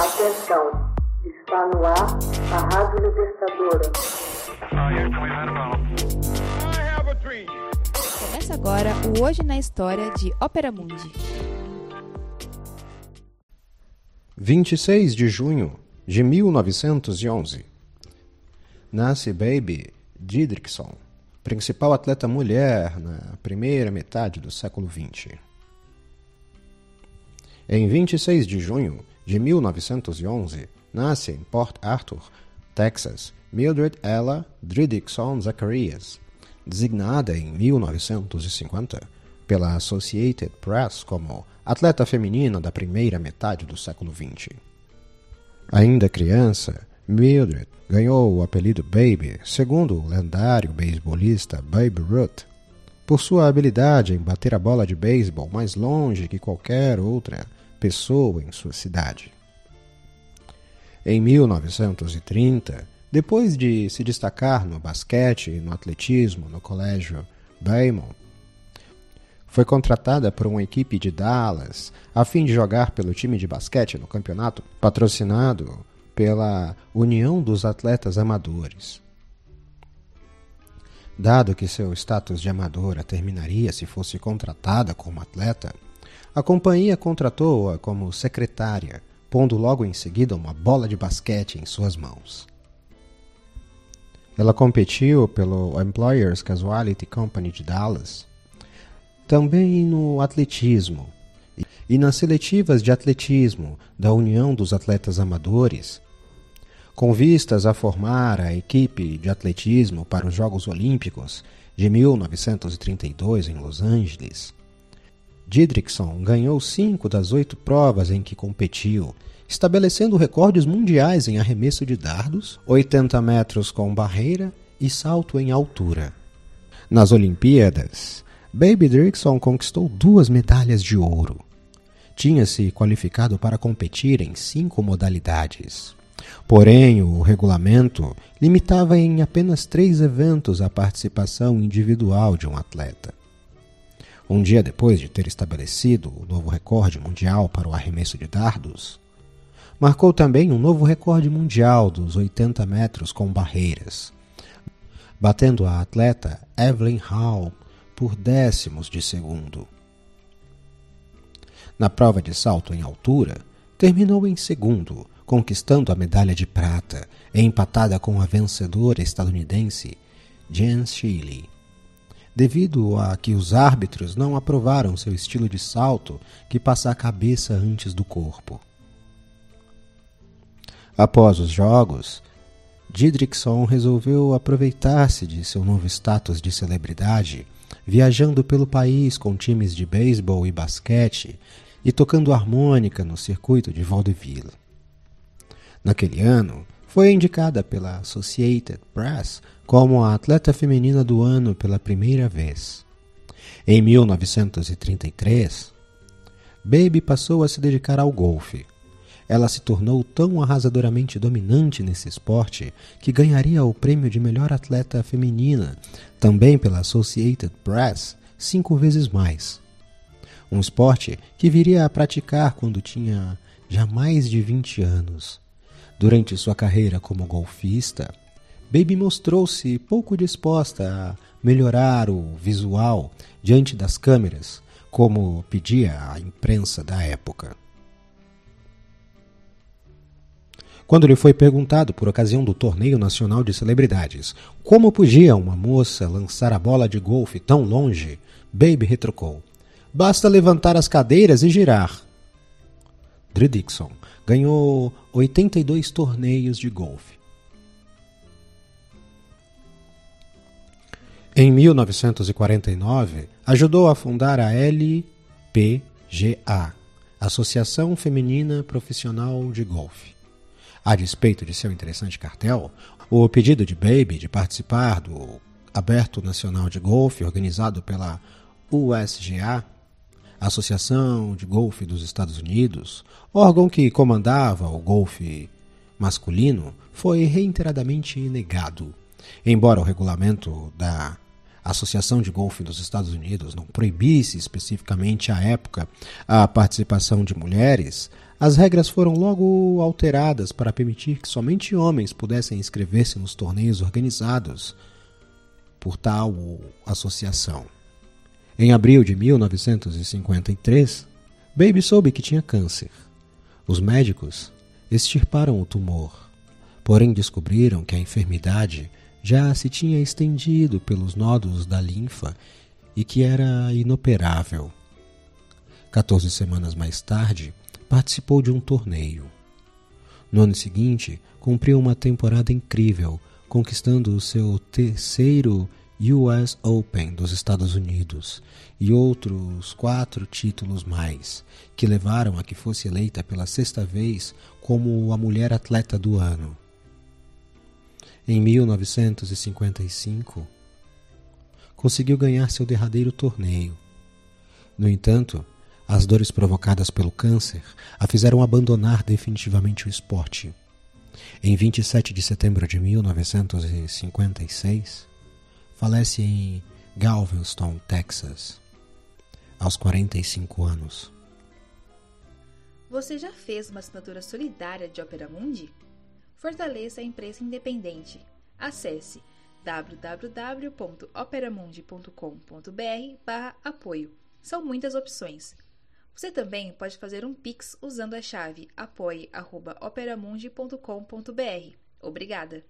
Atenção, está no ar a Rádio Libertadora. Começa agora o Hoje na História de Ópera Mundi. 26 de junho de 1911. Nasce Baby Didrikson, principal atleta mulher na primeira metade do século XX. Em 26 de junho de 1911, nasce em Port Arthur, Texas, Mildred Ella Dridikson Zacharias, designada em 1950 pela Associated Press como atleta feminina da primeira metade do século XX. Ainda criança, Mildred ganhou o apelido Baby, segundo o lendário beisbolista Babe Ruth, por sua habilidade em bater a bola de beisebol mais longe que qualquer outra pessoa em sua cidade. Em 1930, depois de se destacar no basquete e no atletismo no colégio Baymont, foi contratada por uma equipe de Dallas a fim de jogar pelo time de basquete no campeonato patrocinado pela União dos Atletas Amadores. Dado que seu status de amadora terminaria se fosse contratada como atleta, a companhia contratou-a como secretária, pondo logo em seguida uma bola de basquete em suas mãos. Ela competiu pelo Employers Casualty Company de Dallas, também no atletismo e nas seletivas de atletismo da União dos Atletas Amadores, com vistas a formar a equipe de atletismo para os Jogos Olímpicos de 1932 em Los Angeles. Didrikson ganhou cinco das oito provas em que competiu, estabelecendo recordes mundiais em arremesso de dardos, 80 metros com barreira e salto em altura. Nas Olimpíadas, Baby Didrikson conquistou duas medalhas de ouro. Tinha se qualificado para competir em cinco modalidades. Porém, o regulamento limitava em apenas três eventos a participação individual de um atleta. Um dia depois de ter estabelecido o novo recorde mundial para o arremesso de dardos, marcou também um novo recorde mundial dos 80 metros com barreiras, batendo a atleta Evelyn Hall por décimos de segundo. Na prova de salto em altura, terminou em segundo, conquistando a medalha de prata, empatada com a vencedora estadunidense Jen Sheely devido a que os árbitros não aprovaram seu estilo de salto que passa a cabeça antes do corpo. Após os jogos, Didrikson resolveu aproveitar-se de seu novo status de celebridade, viajando pelo país com times de beisebol e basquete e tocando harmônica no circuito de vaudeville. Naquele ano, foi indicada pela Associated Press como a atleta feminina do ano pela primeira vez. Em 1933, Baby passou a se dedicar ao golfe. Ela se tornou tão arrasadoramente dominante nesse esporte que ganharia o prêmio de melhor atleta feminina, também pela Associated Press, cinco vezes mais. Um esporte que viria a praticar quando tinha já mais de 20 anos. Durante sua carreira como golfista, Baby mostrou-se pouco disposta a melhorar o visual diante das câmeras, como pedia a imprensa da época. Quando lhe foi perguntado, por ocasião do Torneio Nacional de Celebridades, como podia uma moça lançar a bola de golfe tão longe, Baby retrucou: Basta levantar as cadeiras e girar. Drew Dixon ganhou 82 torneios de golfe. Em 1949, ajudou a fundar a LPGA, Associação Feminina Profissional de Golfe. A despeito de seu interessante cartel, o pedido de Baby de participar do Aberto Nacional de Golfe, organizado pela USGA, Associação de Golfe dos Estados Unidos, órgão que comandava o golfe masculino, foi reiteradamente negado. Embora o regulamento da Associação de Golfe dos Estados Unidos não proibisse especificamente à época a participação de mulheres, As regras foram logo alteradas para permitir que somente homens pudessem inscrever-se nos torneios organizados por tal associação. Em abril de 1953, Baby soube que tinha câncer. Os médicos extirparam o tumor, porém descobriram que a enfermidade já se tinha estendido pelos nódulos da linfa e que era inoperável. 14 semanas mais tarde, participou de um torneio. No ano seguinte, cumpriu uma temporada incrível, conquistando o seu terceiro US Open dos Estados Unidos e outros quatro títulos mais, que levaram a que fosse eleita pela sexta vez como a mulher atleta do ano. Em 1955, conseguiu ganhar seu derradeiro torneio. No entanto, as dores provocadas pelo câncer a fizeram abandonar definitivamente o esporte. Em 27 de setembro de 1956, falece em Galveston, Texas, aos 45 anos. Você já fez uma assinatura solidária de Opera Mundi? Fortaleça a imprensa independente. Acesse www.operamundi.com.br/apoio. São muitas opções. Você também pode fazer um Pix usando a chave apoie.operamundi.com.br. Obrigada!